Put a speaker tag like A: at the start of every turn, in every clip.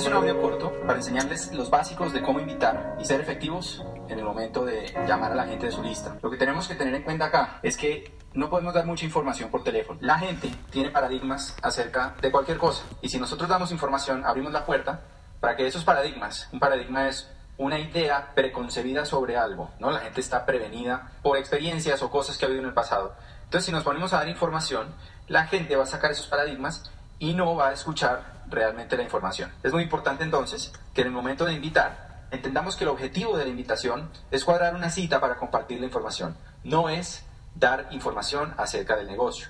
A: Es un audio corto para enseñarles los básicos de cómo invitar y ser efectivos en el momento de llamar a la gente de su lista. Lo que tenemos que tener en cuenta acá es que no podemos dar mucha información por teléfono. La gente tiene paradigmas acerca de cualquier cosa y si nosotros damos información, abrimos la puerta para que esos paradigmas, un paradigma es una idea preconcebida sobre algo, ¿no? La gente está prevenida por experiencias o cosas que ha habido en el pasado. Entonces, si nos ponemos a dar información, la gente va a sacar esos paradigmas y no va a escuchar realmente la información. Es muy importante entonces que en el momento de invitar, entendamos que el objetivo de la invitación es cuadrar una cita para compartir la información, no es dar información acerca del negocio.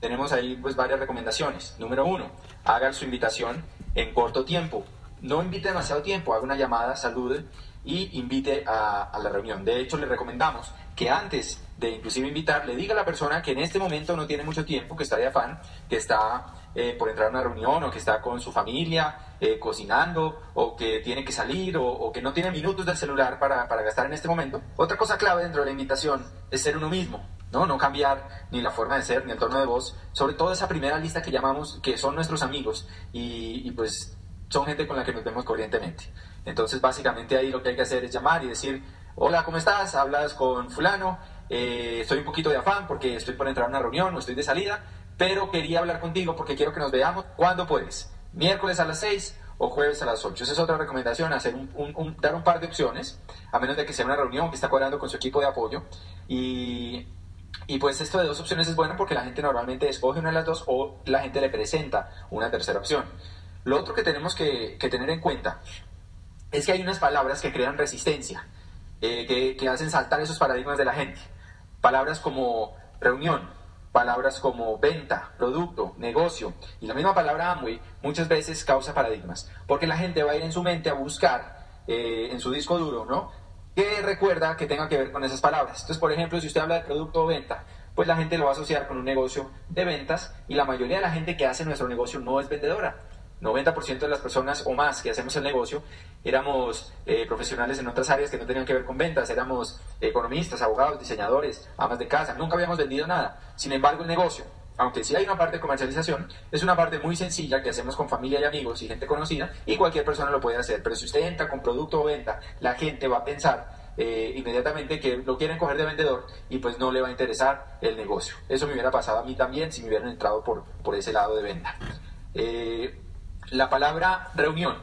A: Tenemos ahí pues varias recomendaciones. Número uno, haga su invitación en corto tiempo. No invite demasiado tiempo, haga una llamada, salude y invite a, a la reunión. De hecho, le recomendamos que antes de inclusive invitar, le diga a la persona que en este momento no tiene mucho tiempo, que está de afán, que está eh, por entrar a una reunión o que está con su familia eh, cocinando o que tiene que salir o, que no tiene minutos del celular para, para, gastar en este momento. Otra cosa clave dentro de la invitación es ser uno mismo, ¿no? No cambiar ni la forma de ser ni el tono de voz, sobre todo esa primera lista que llamamos que son nuestros amigos y, y pues son gente con la que nos vemos corrientemente. Entonces básicamente ahí lo que hay que hacer es llamar y decir, hola, ¿cómo estás? Hablas con fulano, eh, estoy un poquito de afán porque estoy por entrar a una reunión o estoy de salida, pero quería hablar contigo porque quiero que nos veamos. ¿Cuándo puedes? ¿Miércoles a las 6 o jueves a las 8? Esa es otra recomendación, hacer un, dar un par de opciones, a menos de que sea una reunión que está cuadrando con su equipo de apoyo. Y, y pues esto de dos opciones es bueno porque la gente normalmente escoge una de las dos o la gente le presenta una tercera opción. Lo otro que tenemos que, tener en cuenta es que hay unas palabras que crean resistencia, eh, que, hacen saltar esos paradigmas de la gente. Palabras como reunión, palabras como venta, producto, negocio y la misma palabra Amway muchas veces causa paradigmas, porque la gente va a ir en su mente a buscar eh, en su disco duro, ¿no? ¿Qué recuerda que tenga que ver con esas palabras? Entonces, por ejemplo, si usted habla de producto o venta, pues la gente lo va a asociar con un negocio de ventas y la mayoría de la gente que hace nuestro negocio no es vendedora. 90% de las personas o más que hacemos el negocio éramos eh, profesionales en otras áreas que no tenían que ver con ventas, éramos economistas, abogados, diseñadores, amas de casa, nunca habíamos vendido nada. Sin embargo, el negocio, aunque sí hay una parte de comercialización, es una parte muy sencilla que hacemos con familia y amigos y gente conocida y cualquier persona lo puede hacer. Pero si usted entra con producto o venta, la gente va a pensar eh, inmediatamente que lo quieren coger de vendedor y pues no le va a interesar el negocio. Eso me hubiera pasado a mí también si me hubieran entrado por, por ese lado de venta. Eh, la palabra reunión,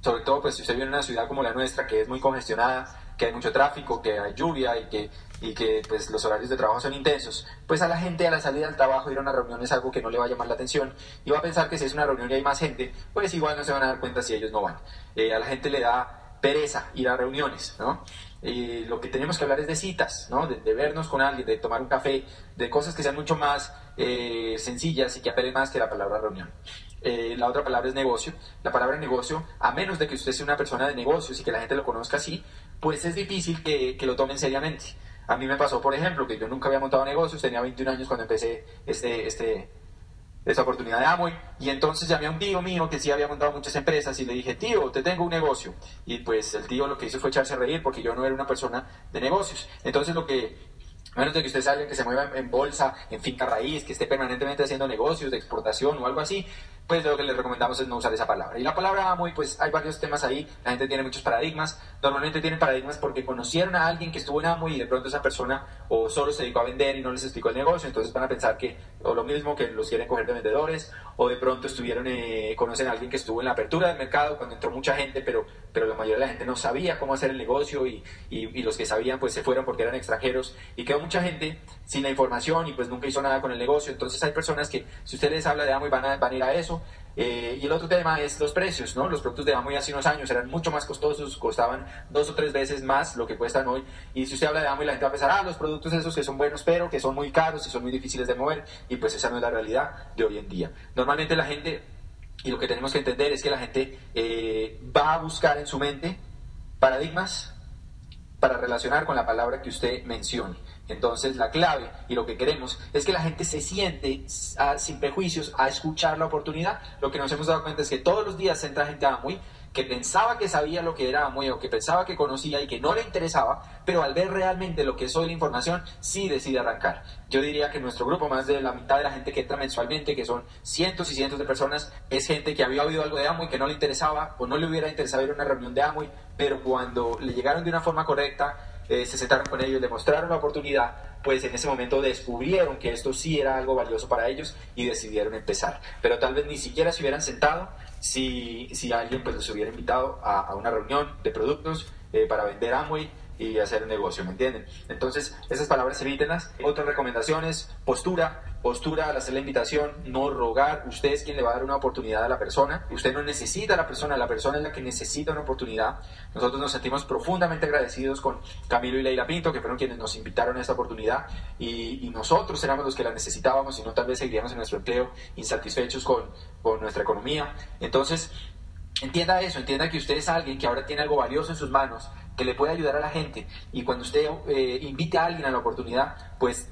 A: sobre todo pues si usted vive en una ciudad como la nuestra, que es muy congestionada, que hay mucho tráfico, que hay lluvia y que, y que pues, los horarios de trabajo son intensos, pues a la gente a la salida del trabajo ir a una reunión es algo que no le va a llamar la atención y va a pensar que si es una reunión y hay más gente, pues igual no se van a dar cuenta si ellos no van. Eh, a la gente le da pereza ir a reuniones, ¿no? Y lo que tenemos que hablar es de citas, ¿no? De, vernos con alguien, de tomar un café, de cosas que sean mucho más eh, sencillas y que apelen más que la palabra reunión. Eh, la otra palabra es negocio. La palabra negocio, a menos de que usted sea una persona de negocios y que la gente lo conozca así, pues es difícil que, que lo tomen seriamente. A mí me pasó, por ejemplo, que yo nunca había montado negocios, tenía 21 años cuando empecé este, este, esta oportunidad de Amway, y entonces llamé a un tío mío que sí había montado muchas empresas y le dije, tío, te tengo un negocio. Y pues el tío lo que hizo fue echarse a reír porque yo no era una persona de negocios. Entonces lo que a menos de que usted salga, que se mueva en bolsa, en finca raíz, que esté permanentemente haciendo negocios de exportación o algo así, pues lo que les recomendamos es no usar esa palabra. Y la palabra muy, pues hay varios temas ahí, la gente tiene muchos paradigmas, normalmente tienen paradigmas porque conocieron a alguien que estuvo en Amo y de pronto esa persona o solo se dedicó a vender y no les explicó el negocio, entonces van a pensar que, o lo mismo, que los quieren coger de vendedores, o de pronto estuvieron, eh, conocen a alguien que estuvo en la apertura del mercado cuando entró mucha gente, pero, pero la mayoría de la gente no sabía cómo hacer el negocio y, y, y los que sabían pues se fueron porque eran extranjeros y quedó mucha gente sin la información y pues nunca hizo nada con el negocio, entonces hay personas que si usted les habla de Amo y van a, van a ir a eso, eh, y el otro tema es los precios, ¿no? Los productos de Amway hace unos años eran mucho más costosos, costaban dos o tres veces más lo que cuestan hoy. Y si usted habla de Amway, la gente va a pensar, ah, los productos esos que son buenos, pero que son muy caros y son muy difíciles de mover. Y pues esa no es la realidad de hoy en día. Normalmente la gente, y lo que tenemos que entender es que la gente eh, va a buscar en su mente paradigmas para relacionar con la palabra que usted mencione. Entonces la clave y lo que queremos es que la gente se siente sin prejuicios a escuchar la oportunidad. Lo que nos hemos dado cuenta es que todos los días entra gente a muy que pensaba que sabía lo que era Amway o que pensaba que conocía y que no le interesaba, pero al ver realmente lo que es hoy la información, sí decide arrancar. Yo diría que nuestro grupo, más de la mitad de la gente que entra mensualmente, que son cientos y cientos de personas, es gente que había oído algo de Amway que no le interesaba o no le hubiera interesado ir a una reunión de Amway, pero cuando le llegaron de una forma correcta, eh, se sentaron con ellos, le mostraron la oportunidad, pues en ese momento descubrieron que esto sí era algo valioso para ellos y decidieron empezar. Pero tal vez ni siquiera se hubieran sentado si, si alguien pues los hubiera invitado a, a una reunión de productos eh, para vender Amway y hacer un negocio, ¿me entienden? Entonces, esas palabras evítenlas. Otras recomendaciones, postura, postura al hacer la invitación, no rogar, usted es quien le va a dar una oportunidad a la persona, usted no necesita a la persona, la persona es la que necesita una oportunidad. Nosotros nos sentimos profundamente agradecidos con Camilo y Leila Pinto, que fueron quienes nos invitaron a esta oportunidad, y, y nosotros éramos los que la necesitábamos, y no tal vez seguiríamos en nuestro empleo insatisfechos con, con nuestra economía. Entonces, Entienda eso, entienda que usted es alguien que ahora tiene algo valioso en sus manos, que le puede ayudar a la gente. Y cuando usted eh, invite a alguien a la oportunidad, pues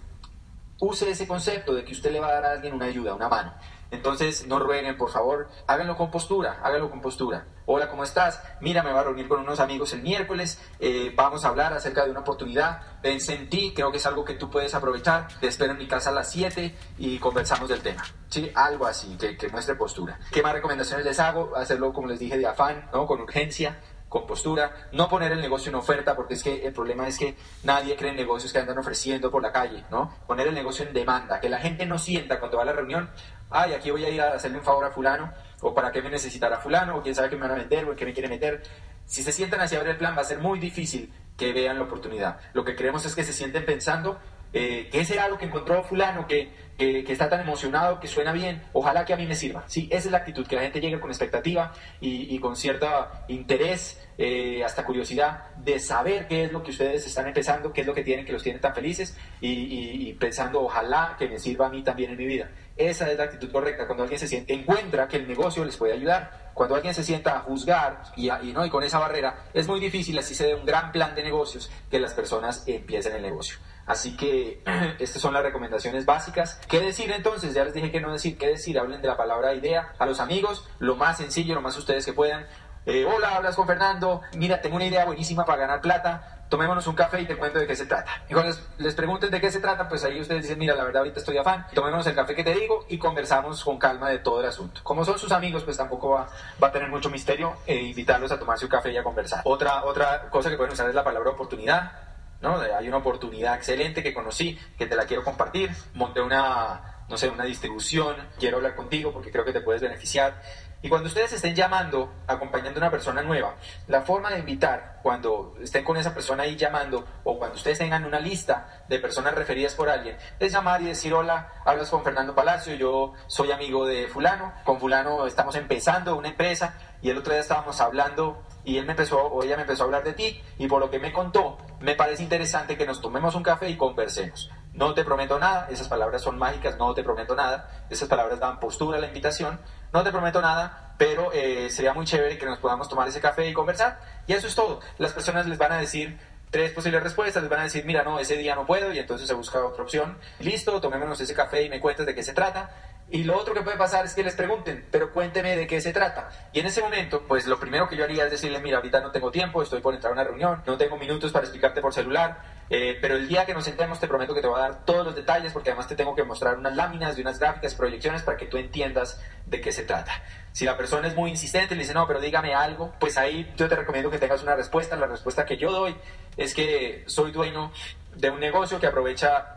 A: use ese concepto de que usted le va a dar a alguien una ayuda, una mano. Entonces, no rueguen, por favor, háganlo con postura, háganlo con postura. Hola, ¿cómo estás? Mira, me voy a reunir con unos amigos el miércoles, eh, vamos a hablar acerca de una oportunidad, pensé en ti, creo que es algo que tú puedes aprovechar, te espero en mi casa a las 7 y conversamos del tema. ¿Sí? Algo así, que, que muestre postura. ¿Qué más recomendaciones les hago? Hacerlo, como les dije, de afán, ¿no? Con urgencia, con postura, no poner el negocio en oferta, porque es que el problema es que nadie cree en negocios que andan ofreciendo por la calle, ¿no? Poner el negocio en demanda, que la gente no sienta cuando va a la reunión, ay, aquí voy a ir a hacerle un favor a fulano, o para qué me necesitará fulano, o quién sabe qué me van a vender, o el que me quiere meter. Si se sientan hacia ver el plan, va a ser muy difícil que vean la oportunidad. Lo que queremos es que se sienten pensando eh, ¿qué será lo que encontró fulano que, está tan emocionado, que suena bien? Ojalá que a mí me sirva. Sí, esa es la actitud, que la gente llegue con expectativa y, con cierto interés, eh, hasta curiosidad de saber qué es lo que ustedes están empezando, qué es lo que tienen que los tiene tan felices y, pensando, ojalá que me sirva a mí también en mi vida. Esa es la actitud correcta, cuando alguien se siente, encuentra que el negocio les puede ayudar. Cuando alguien se sienta a juzgar y, y, ¿no? y con esa barrera, es muy difícil, así se dé un gran plan de negocios, que las personas empiecen el negocio. Así que estas son las recomendaciones básicas. ¿Qué decir entonces? Ya les dije que no decir, ¿qué decir? Hablen de la palabra idea a los amigos, lo más sencillo, lo más ustedes que puedan. Eh, hola, hablas con Fernando. Mira, tengo una idea buenísima para ganar plata. Tomémonos un café y te cuento de qué se trata. Y cuando les, les, pregunten de qué se trata, pues ahí ustedes dicen, mira, la verdad ahorita estoy afán. Tomémonos el café que te digo y conversamos con calma de todo el asunto. Como son sus amigos, pues tampoco va, va a tener mucho misterio e invitarlos a tomarse un café y a conversar. Otra, otra cosa que pueden usar es la palabra oportunidad. ¿No? Hay una oportunidad excelente que conocí, que te la quiero compartir. Monté una, no sé, una distribución, quiero hablar contigo porque creo que te puedes beneficiar. Y cuando ustedes estén llamando, acompañando a una persona nueva, la forma de invitar, cuando estén con esa persona ahí llamando, o cuando ustedes tengan una lista de personas referidas por alguien, es llamar y decir, hola, hablas con Fernando Palacio, yo soy amigo de fulano, con fulano estamos empezando una empresa, y el otro día estábamos hablando y él me empezó, o ella me empezó a hablar de ti, y por lo que me contó, me parece interesante que nos tomemos un café y conversemos. No te prometo nada, esas palabras son mágicas, no te prometo nada, esas palabras dan postura a la invitación, no te prometo nada, pero eh, sería muy chévere que nos podamos tomar ese café y conversar, y eso es todo. Las personas les van a decir tres posibles respuestas, les van a decir, mira, no, ese día no puedo, y entonces se busca otra opción. Listo, tomémonos ese café y me cuentas de qué se trata, y lo otro que puede pasar es que les pregunten, pero cuénteme de qué se trata. Y en ese momento, pues lo primero que yo haría es decirle, mira, ahorita no tengo tiempo, estoy por entrar a una reunión, no tengo minutos para explicarte por celular, eh, pero el día que nos sentemos te prometo que te voy a dar todos los detalles porque además te tengo que mostrar unas láminas de unas gráficas, proyecciones para que tú entiendas de qué se trata. Si la persona es muy insistente y le dice, no, pero dígame algo, pues ahí yo te recomiendo que tengas una respuesta. La respuesta que yo doy es que soy dueño de un negocio que aprovecha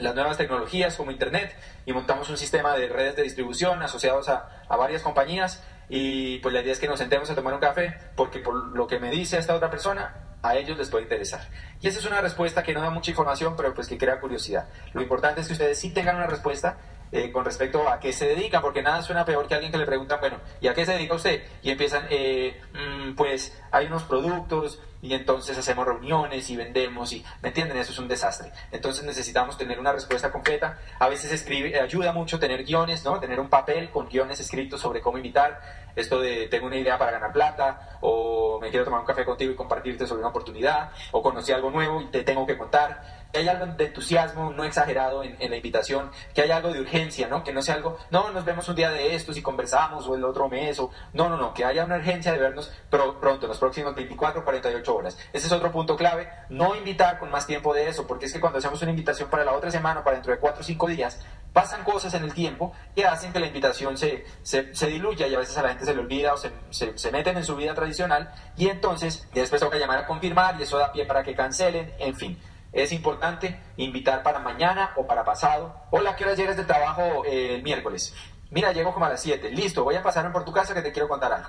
A: las nuevas tecnologías como Internet y montamos un sistema de redes de distribución asociados a, a, varias compañías y pues la idea es que nos sentemos a tomar un café porque por lo que me dice esta otra persona a ellos les puede interesar. Y esa es una respuesta que no da mucha información pero pues que crea curiosidad. Lo importante es que ustedes sí tengan una respuesta eh, con respecto a qué se dedican, porque nada suena peor que alguien que le preguntan, bueno, ¿y a qué se dedica usted? Y empiezan, eh, mmm, pues hay unos productos y entonces hacemos reuniones y vendemos y, ¿me entienden? Eso es un desastre. Entonces necesitamos tener una respuesta completa. A veces escribe, ayuda mucho tener guiones, ¿no? Tener un papel con guiones escritos sobre cómo invitar. Esto de tengo una idea para ganar plata, o me quiero tomar un café contigo y compartirte sobre una oportunidad, o conocí algo nuevo y te tengo que contar hay algo de entusiasmo no exagerado en, la invitación, que hay algo de urgencia, ¿no? Que no sea algo, no, nos vemos un día de estos y conversamos o el otro mes, o no, no, no, que haya una urgencia de vernos pronto, en los próximos 24, 48 horas. Ese es otro punto clave, no invitar con más tiempo de eso, porque es que cuando hacemos una invitación para la otra semana, para dentro de 4 o 5 días, pasan cosas en el tiempo que hacen que la invitación se, se, se diluya y a veces a la gente se le olvida o se, se, se, meten en su vida tradicional y entonces después toca llamar a confirmar y eso da pie para que cancelen, en fin. Es importante invitar para mañana o para pasado. Hola, ¿qué hora llegas de trabajo eh, el miércoles? Mira, llego como a las 7. Listo, voy a pasar por tu casa que te quiero contar algo.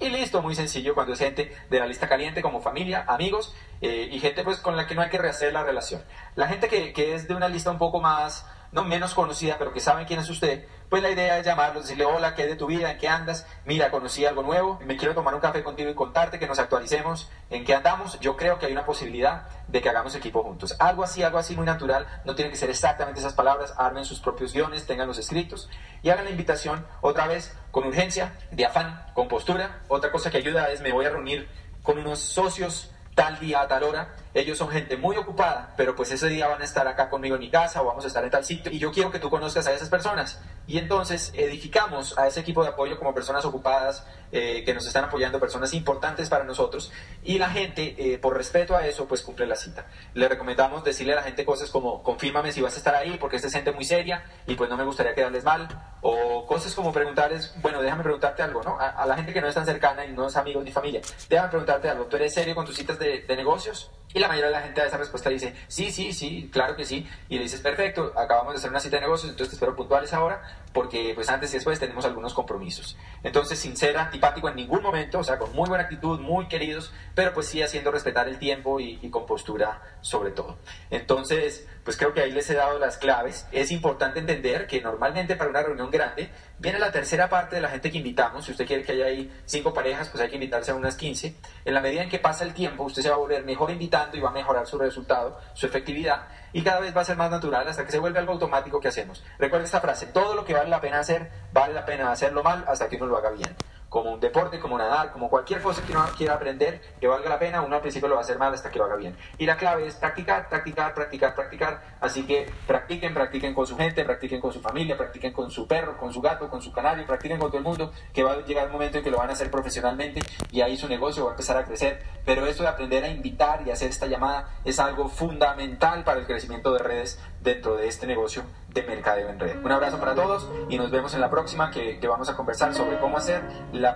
A: Y listo, muy sencillo cuando es gente de la lista caliente como familia, amigos eh, y gente pues con la que no hay que rehacer la relación. La gente que, que es de una lista un poco más no menos conocida, pero que saben quién es usted, pues la idea es llamarlo, decirle, hola, ¿qué es de tu vida? ¿En qué andas? Mira, conocí algo nuevo, me quiero tomar un café contigo y contarte, que nos actualicemos, en qué andamos. Yo creo que hay una posibilidad de que hagamos equipo juntos. Algo así, algo así muy natural, no tiene que ser exactamente esas palabras, armen sus propios guiones, tengan los escritos y hagan la invitación otra vez con urgencia, de afán, con postura. Otra cosa que ayuda es, me voy a reunir con unos socios tal día a tal hora ellos son gente muy ocupada, pero pues ese día van a estar acá conmigo en mi casa o vamos a estar en tal sitio y yo quiero que tú conozcas a esas personas. Y entonces edificamos a ese equipo de apoyo como personas ocupadas eh, que nos están apoyando, personas importantes para nosotros y la gente, eh, por respeto a eso, pues cumple la cita. Le recomendamos decirle a la gente cosas como confírmame si vas a estar ahí porque esta es gente muy seria y pues no me gustaría quedarles mal o cosas como preguntarles, bueno, déjame preguntarte algo, ¿no? A, la gente que no es tan cercana y no es amigos ni familia, déjame preguntarte algo, ¿tú eres serio con tus citas de, de negocios? Y la mayoría de la gente a esa respuesta dice, sí, sí, sí, claro que sí. Y le dices, perfecto, acabamos de hacer una cita de negocios, entonces te espero puntuales ahora, porque pues antes y después tenemos algunos compromisos. Entonces, sincera, antipático en ningún momento, o sea, con muy buena actitud, muy queridos, pero pues sí haciendo respetar el tiempo y, y con postura sobre todo. Entonces, pues creo que ahí les he dado las claves. Es importante entender que normalmente para una reunión grande viene la tercera parte de la gente que invitamos. Si usted quiere que haya ahí cinco parejas, pues hay que invitarse a unas 15. En la medida en que pasa el tiempo, usted se va a volver mejor invitando y va a mejorar su resultado, su efectividad, y cada vez va a ser más natural hasta que se vuelve algo automático que hacemos. Recuerden esta frase, todo lo que vale la pena hacer, vale la pena hacerlo mal hasta que uno lo haga bien como un deporte, como nadar, como cualquier cosa que uno quiera aprender que valga la pena, uno al principio lo va a hacer mal hasta que lo haga bien. Y la clave es practicar, practicar, practicar, practicar. Así que practiquen, practiquen con su gente, practiquen con su familia, practiquen con su perro, con su gato, con su canario, practiquen con todo el mundo, que va a llegar un momento en que lo van a hacer profesionalmente y ahí su negocio va a empezar a crecer. Pero esto de aprender a invitar y hacer esta llamada es algo fundamental para el crecimiento de redes dentro de este negocio de mercadeo en red. Un abrazo para todos y nos vemos en la próxima que, que vamos a conversar sobre cómo hacer la